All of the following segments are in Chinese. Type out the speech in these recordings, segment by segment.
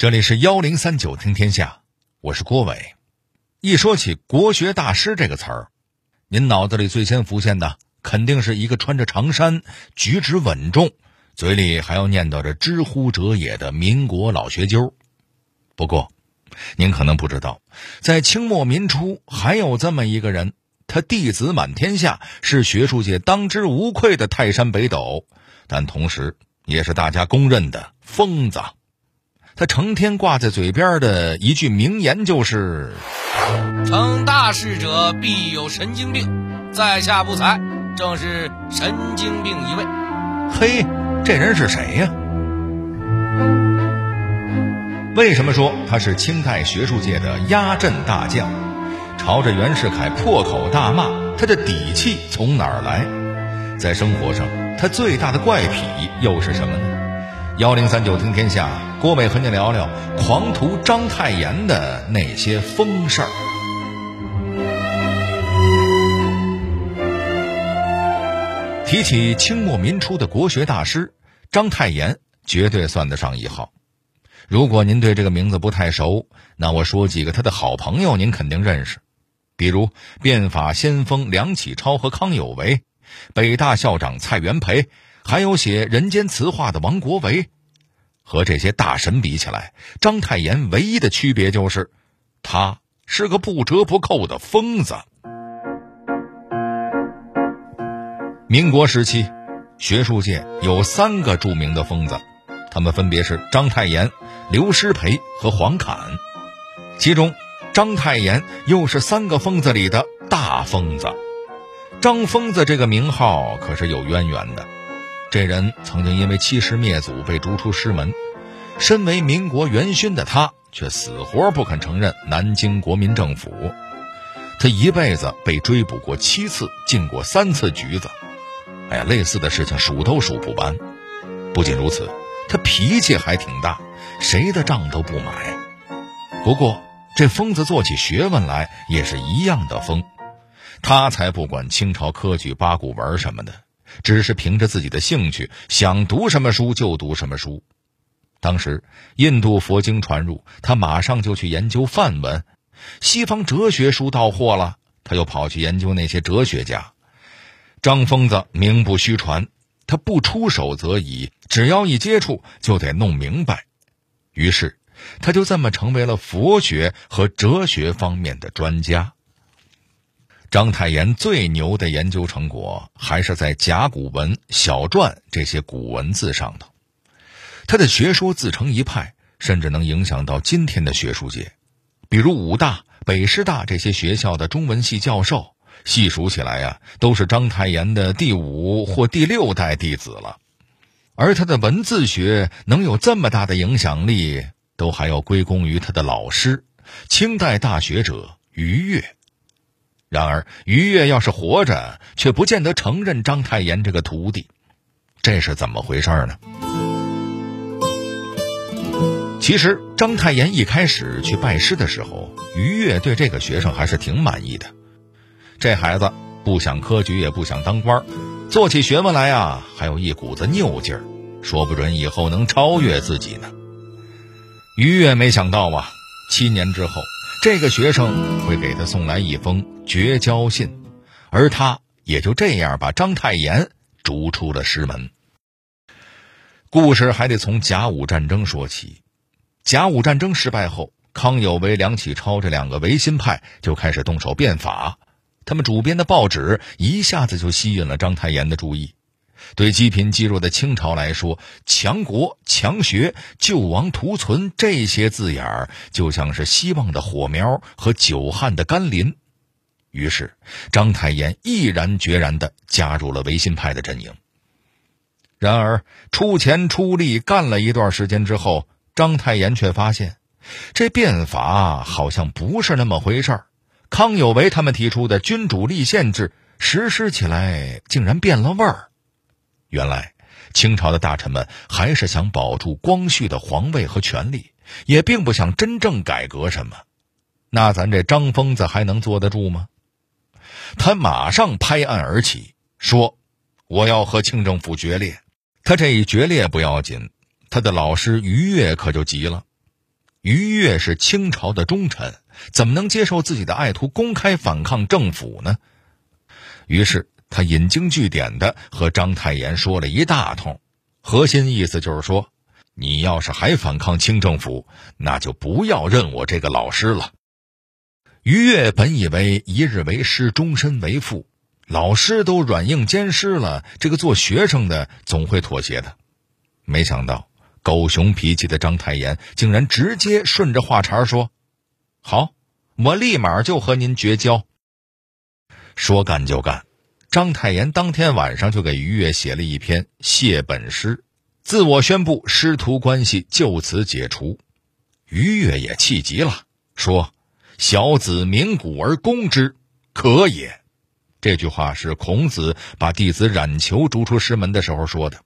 这里是幺零三九听天下，我是郭伟。一说起国学大师这个词儿，您脑子里最先浮现的肯定是一个穿着长衫、举止稳重、嘴里还要念叨着“知乎者也”的民国老学究。不过，您可能不知道，在清末民初还有这么一个人，他弟子满天下，是学术界当之无愧的泰山北斗，但同时也是大家公认的疯子。他成天挂在嘴边的一句名言就是：“成大事者必有神经病，在下不才，正是神经病一位。”嘿，这人是谁呀？为什么说他是清代学术界的压阵大将？朝着袁世凯破口大骂，他的底气从哪儿来？在生活上，他最大的怪癖又是什么呢？幺零三九听天下，郭美和你聊聊狂徒章太炎的那些疯事儿。提起清末民初的国学大师章太炎，绝对算得上一号。如果您对这个名字不太熟，那我说几个他的好朋友，您肯定认识，比如变法先锋梁启超和康有为，北大校长蔡元培。还有写《人间词话》的王国维，和这些大神比起来，章太炎唯一的区别就是，他是个不折不扣的疯子。民国时期，学术界有三个著名的疯子，他们分别是章太炎、刘师培和黄侃。其中，章太炎又是三个疯子里的大疯子。张疯子这个名号可是有渊源的。这人曾经因为欺师灭祖被逐出师门，身为民国元勋的他却死活不肯承认南京国民政府。他一辈子被追捕过七次，进过三次局子。哎呀，类似的事情数都数不完。不仅如此，他脾气还挺大，谁的账都不买。不过这疯子做起学问来也是一样的疯，他才不管清朝科举八股文什么的。只是凭着自己的兴趣，想读什么书就读什么书。当时印度佛经传入，他马上就去研究梵文；西方哲学书到货了，他又跑去研究那些哲学家。张疯子名不虚传，他不出手则已，只要一接触就得弄明白。于是，他就这么成为了佛学和哲学方面的专家。章太炎最牛的研究成果还是在甲骨文、小篆这些古文字上头，他的学说自成一派，甚至能影响到今天的学术界。比如武大、北师大这些学校的中文系教授，细数起来呀，都是章太炎的第五或第六代弟子了。而他的文字学能有这么大的影响力，都还要归功于他的老师——清代大学者于越。然而，于越要是活着，却不见得承认章太炎这个徒弟，这是怎么回事呢？其实，章太炎一开始去拜师的时候，于越对这个学生还是挺满意的。这孩子不想科举，也不想当官，做起学问来啊，还有一股子拗劲儿，说不准以后能超越自己呢。于越没想到啊，七年之后。这个学生会给他送来一封绝交信，而他也就这样把章太炎逐出了师门。故事还得从甲午战争说起。甲午战争失败后，康有为、梁启超这两个维新派就开始动手变法，他们主编的报纸一下子就吸引了章太炎的注意。对积贫积弱的清朝来说，强国强学、救亡图存这些字眼儿，就像是希望的火苗和久旱的甘霖。于是，章太炎毅然决然地加入了维新派的阵营。然而，出钱出力干了一段时间之后，章太炎却发现，这变法好像不是那么回事儿。康有为他们提出的君主立宪制，实施起来竟然变了味儿。原来，清朝的大臣们还是想保住光绪的皇位和权力，也并不想真正改革什么。那咱这张疯子还能坐得住吗？他马上拍案而起，说：“我要和清政府决裂。”他这一决裂不要紧，他的老师于越可就急了。于越是清朝的忠臣，怎么能接受自己的爱徒公开反抗政府呢？于是他引经据典的和章太炎说了一大通，核心意思就是说，你要是还反抗清政府，那就不要认我这个老师了。于越本以为一日为师，终身为父，老师都软硬兼施了，这个做学生的总会妥协的。没想到狗熊脾气的章太炎竟然直接顺着话茬说：“好，我立马就和您绝交。”说干就干，章太炎当天晚上就给于越写了一篇谢本诗，自我宣布师徒关系就此解除。于越也气急了，说：“小子鸣鼓而攻之，可也。”这句话是孔子把弟子冉求逐出师门的时候说的。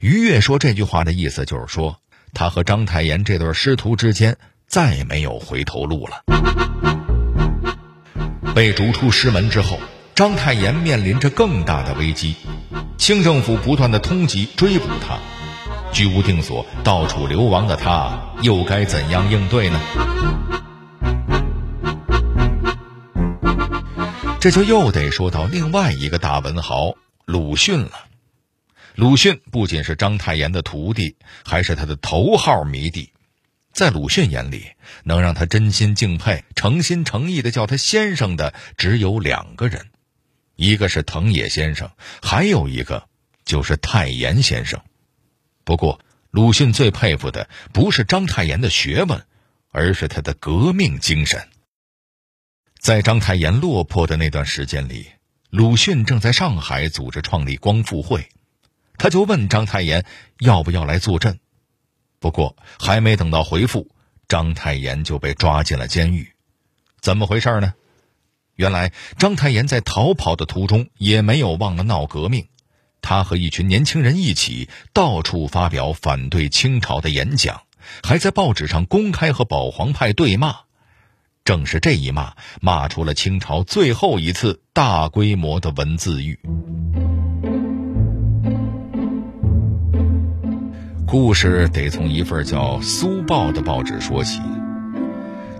于越说这句话的意思就是说，他和章太炎这对师徒之间再没有回头路了。被逐出师门之后，章太炎面临着更大的危机。清政府不断的通缉追捕他，居无定所、到处流亡的他，又该怎样应对呢？这就又得说到另外一个大文豪鲁迅了。鲁迅不仅是章太炎的徒弟，还是他的头号迷弟。在鲁迅眼里，能让他真心敬佩、诚心诚意的叫他先生的只有两个人，一个是藤野先生，还有一个就是太炎先生。不过，鲁迅最佩服的不是章太炎的学问，而是他的革命精神。在章太炎落魄的那段时间里，鲁迅正在上海组织创立光复会，他就问章太炎要不要来坐镇。不过还没等到回复，章太炎就被抓进了监狱。怎么回事呢？原来章太炎在逃跑的途中也没有忘了闹革命，他和一群年轻人一起到处发表反对清朝的演讲，还在报纸上公开和保皇派对骂。正是这一骂，骂出了清朝最后一次大规模的文字狱。故事得从一份叫《苏报》的报纸说起。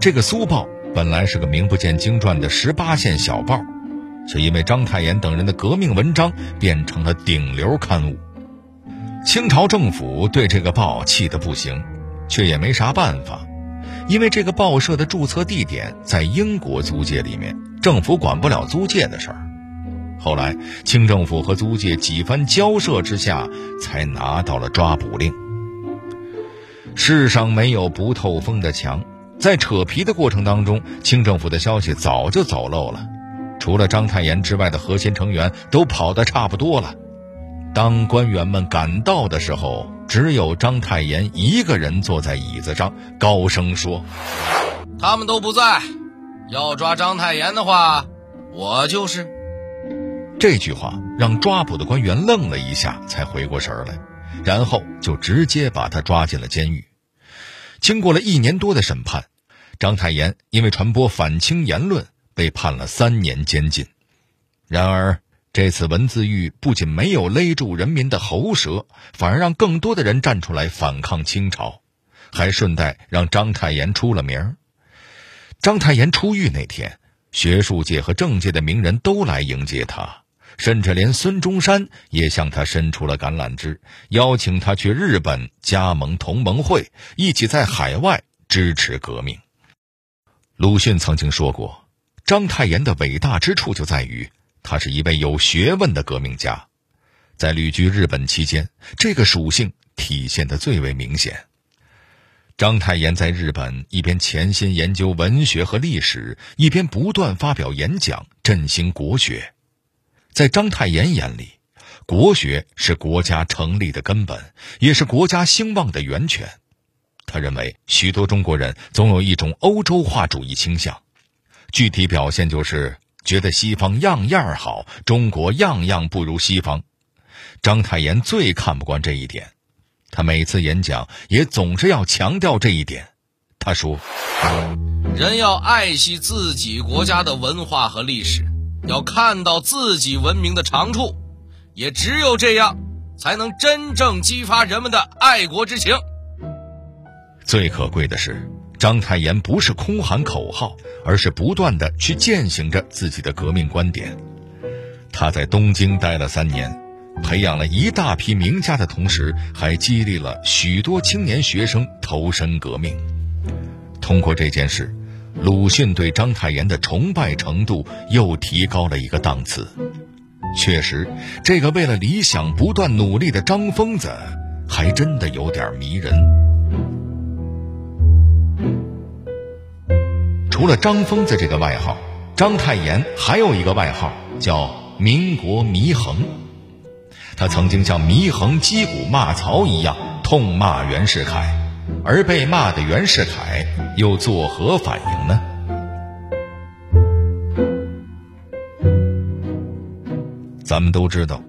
这个《苏报》本来是个名不见经传的十八线小报，却因为章太炎等人的革命文章变成了顶流刊物。清朝政府对这个报气得不行，却也没啥办法，因为这个报社的注册地点在英国租界里面，政府管不了租界的事儿。后来，清政府和租界几番交涉之下，才拿到了抓捕令。世上没有不透风的墙，在扯皮的过程当中，清政府的消息早就走漏了。除了章太炎之外的核心成员都跑得差不多了。当官员们赶到的时候，只有章太炎一个人坐在椅子上，高声说：“他们都不在，要抓章太炎的话，我就是。”这句话让抓捕的官员愣了一下，才回过神来。然后就直接把他抓进了监狱。经过了一年多的审判，章太炎因为传播反清言论被判了三年监禁。然而，这次文字狱不仅没有勒住人民的喉舌，反而让更多的人站出来反抗清朝，还顺带让章太炎出了名。章太炎出狱那天，学术界和政界的名人都来迎接他。甚至连孙中山也向他伸出了橄榄枝，邀请他去日本加盟同盟会，一起在海外支持革命。鲁迅曾经说过，章太炎的伟大之处就在于他是一位有学问的革命家，在旅居日本期间，这个属性体现的最为明显。章太炎在日本一边潜心研究文学和历史，一边不断发表演讲，振兴国学。在章太炎眼里，国学是国家成立的根本，也是国家兴旺的源泉。他认为，许多中国人总有一种欧洲化主义倾向，具体表现就是觉得西方样样好，中国样样不如西方。章太炎最看不惯这一点，他每次演讲也总是要强调这一点。他说：“人要爱惜自己国家的文化和历史。”要看到自己文明的长处，也只有这样，才能真正激发人们的爱国之情。最可贵的是，章太炎不是空喊口号，而是不断的去践行着自己的革命观点。他在东京待了三年，培养了一大批名家的同时，还激励了许多青年学生投身革命。通过这件事，鲁迅对章太炎的崇拜程度又提高了一个档次。确实，这个为了理想不断努力的张疯子，还真的有点迷人。除了张疯子这个外号，章太炎还有一个外号叫。民国祢衡，他曾经像祢衡击鼓骂曹一样痛骂袁世凯，而被骂的袁世凯又作何反应呢？咱们都知道，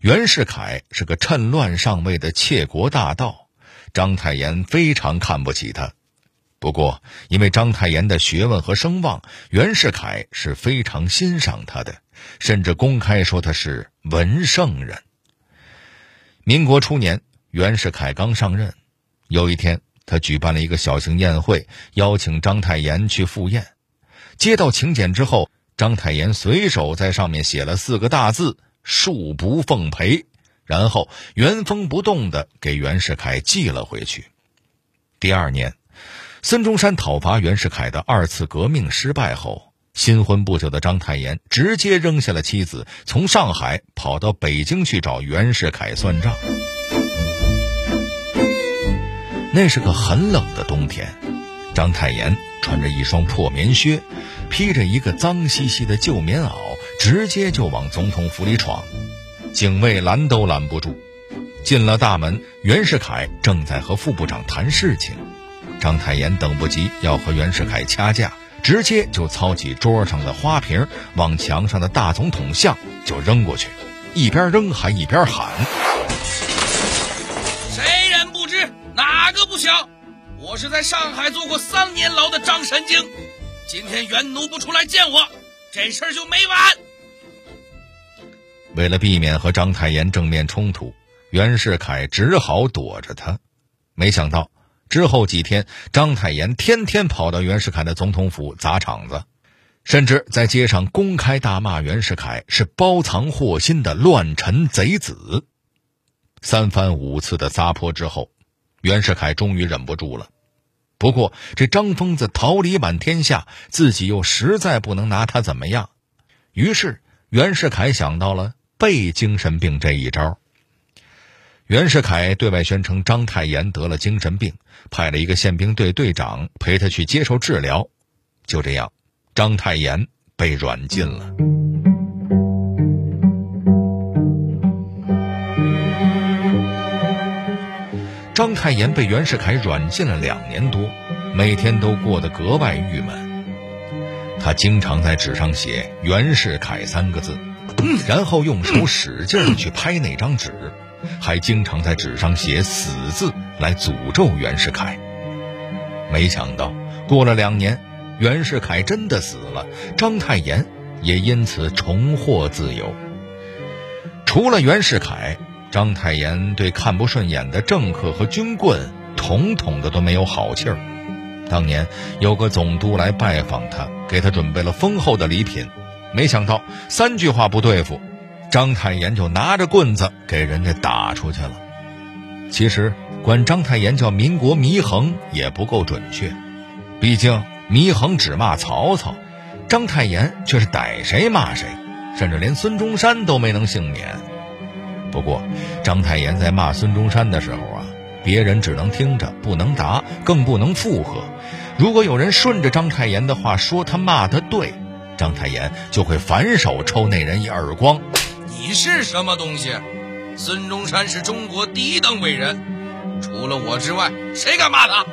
袁世凯是个趁乱上位的窃国大盗，章太炎非常看不起他。不过，因为章太炎的学问和声望，袁世凯是非常欣赏他的，甚至公开说他是文圣人。民国初年，袁世凯刚上任，有一天，他举办了一个小型宴会，邀请章太炎去赴宴。接到请柬之后，章太炎随手在上面写了四个大字“恕不奉陪”，然后原封不动的给袁世凯寄了回去。第二年。孙中山讨伐袁世凯的二次革命失败后，新婚不久的章太炎直接扔下了妻子，从上海跑到北京去找袁世凯算账。那是个很冷的冬天，章太炎穿着一双破棉靴，披着一个脏兮兮的旧棉袄，直接就往总统府里闯，警卫拦都拦不住。进了大门，袁世凯正在和副部长谈事情。章太炎等不及要和袁世凯掐架，直接就操起桌上的花瓶，往墙上的大总统像就扔过去，一边扔还一边喊：“谁人不知，哪个不晓？我是在上海坐过三年牢的张神经，今天袁奴不出来见我，这事儿就没完。”为了避免和章太炎正面冲突，袁世凯只好躲着他，没想到。之后几天，章太炎天天跑到袁世凯的总统府砸场子，甚至在街上公开大骂袁世凯是包藏祸心的乱臣贼子。三番五次的撒泼之后，袁世凯终于忍不住了。不过这张疯子桃李满天下，自己又实在不能拿他怎么样，于是袁世凯想到了背精神病这一招。袁世凯对外宣称章太炎得了精神病，派了一个宪兵队队长陪他去接受治疗。就这样，章太炎被软禁了。张太炎被袁世凯软禁了两年多，每天都过得格外郁闷。他经常在纸上写“袁世凯”三个字，然后用手使劲去拍那张纸。还经常在纸上写“死”字来诅咒袁世凯。没想到过了两年，袁世凯真的死了，章太炎也因此重获自由。除了袁世凯，章太炎对看不顺眼的政客和军棍，统统的都没有好气儿。当年有个总督来拜访他，给他准备了丰厚的礼品，没想到三句话不对付。章太炎就拿着棍子给人家打出去了。其实管章太炎叫民国祢衡也不够准确，毕竟祢衡只骂曹操，章太炎却是逮谁骂谁，甚至连孙中山都没能幸免。不过章太炎在骂孙中山的时候啊，别人只能听着不能答，更不能附和。如果有人顺着章太炎的话说他骂的对，章太炎就会反手抽那人一耳光。你是什么东西？孙中山是中国第一等伟人，除了我之外，谁敢骂他？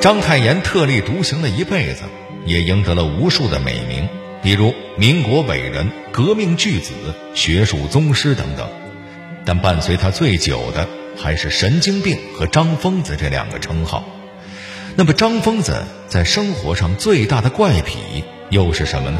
章太炎特立独行了一辈子，也赢得了无数的美名，比如民国伟人、革命巨子、学术宗师等等。但伴随他最久的，还是神经病和张疯子这两个称号。那么，张疯子在生活上最大的怪癖？又是什么呢？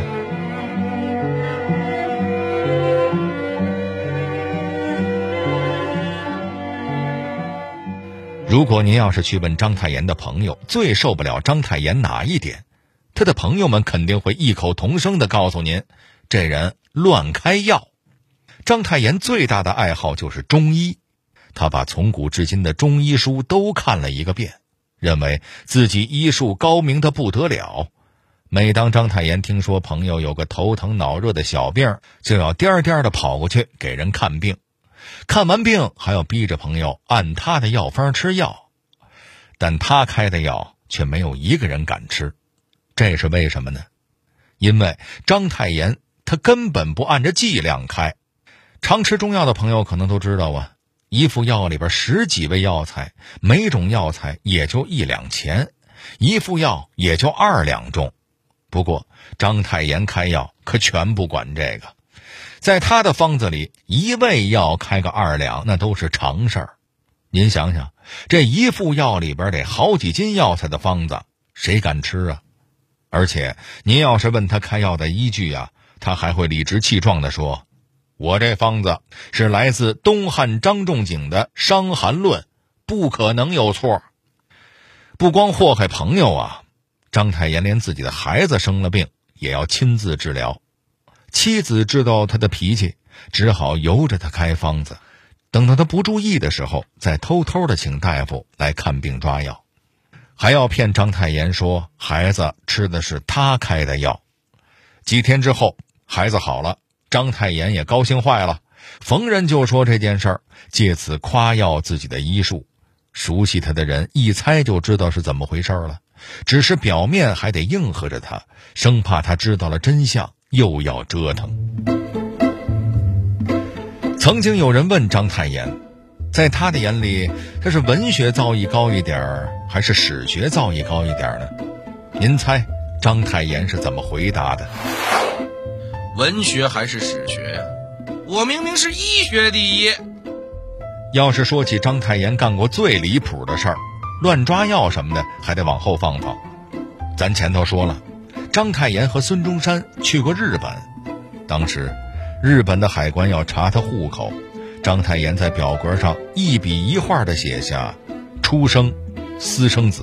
如果您要是去问章太炎的朋友最受不了章太炎哪一点，他的朋友们肯定会异口同声的告诉您：这人乱开药。章太炎最大的爱好就是中医，他把从古至今的中医书都看了一个遍，认为自己医术高明的不得了。每当章太炎听说朋友有个头疼脑热的小病，就要颠颠的跑过去给人看病。看完病还要逼着朋友按他的药方吃药，但他开的药却没有一个人敢吃，这是为什么呢？因为章太炎他根本不按着剂量开。常吃中药的朋友可能都知道啊，一副药里边十几味药材，每种药材也就一两钱，一副药也就二两重。不过章太炎开药可全不管这个。在他的方子里，一味药开个二两，那都是常事儿。您想想，这一副药里边得好几斤药材的方子，谁敢吃啊？而且您要是问他开药的依据啊，他还会理直气壮地说：“我这方子是来自东汉张仲景的《伤寒论》，不可能有错。”不光祸害朋友啊，章太炎连自己的孩子生了病也要亲自治疗。妻子知道他的脾气，只好由着他开方子，等到他不注意的时候，再偷偷的请大夫来看病抓药，还要骗章太炎说孩子吃的是他开的药。几天之后，孩子好了，章太炎也高兴坏了，逢人就说这件事儿，借此夸耀自己的医术。熟悉他的人一猜就知道是怎么回事了，只是表面还得应和着他，生怕他知道了真相。又要折腾。曾经有人问章太炎，在他的眼里，他是文学造诣高一点儿，还是史学造诣高一点儿呢？您猜章太炎是怎么回答的？文学还是史学呀？我明明是医学第一。要是说起章太炎干过最离谱的事儿，乱抓药什么的，还得往后放放。咱前头说了。章太炎和孙中山去过日本，当时日本的海关要查他户口，章太炎在表格上一笔一画的写下出生私生子、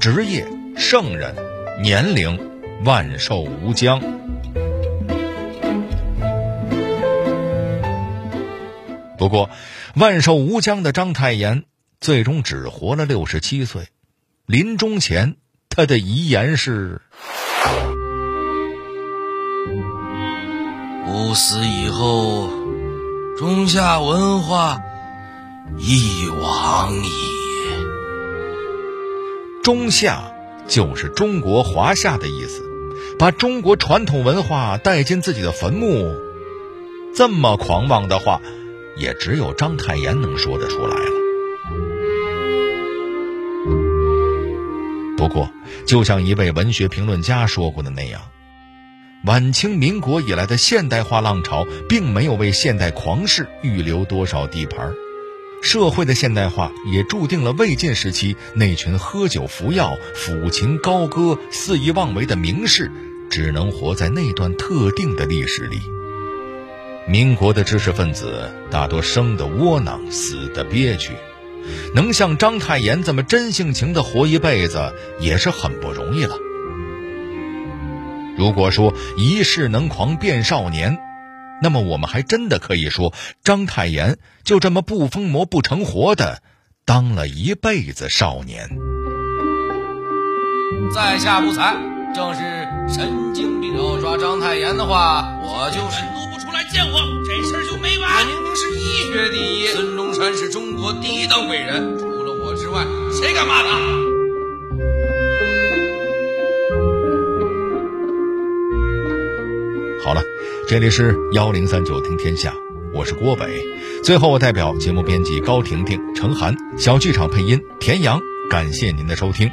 职业圣人、年龄万寿无疆。不过，万寿无疆的章太炎最终只活了六十七岁，临终前他的遗言是。吾死以后，中夏文化一亡矣。中夏就是中国华夏的意思，把中国传统文化带进自己的坟墓，这么狂妄的话，也只有章太炎能说得出来了。不过，就像一位文学评论家说过的那样。晚清民国以来的现代化浪潮，并没有为现代狂士预留多少地盘社会的现代化也注定了魏晋时期那群喝酒服药、抚琴高歌、肆意妄为的名士，只能活在那段特定的历史里。民国的知识分子大多生的窝囊，死的憋屈，能像章太炎这么真性情的活一辈子，也是很不容易了。如果说一世能狂变少年，那么我们还真的可以说，章太炎就这么不疯魔不成活的当了一辈子少年。在下不才，正是神经病。要抓章太炎的话，我就是见我，这事儿就没完。我明明是医学第一，孙中山是中国第一等伟人，除了我之外，谁敢骂他？好了，这里是幺零三九听天下，我是郭伟。最后，我代表节目编辑高婷婷、程涵、小剧场配音田阳，感谢您的收听。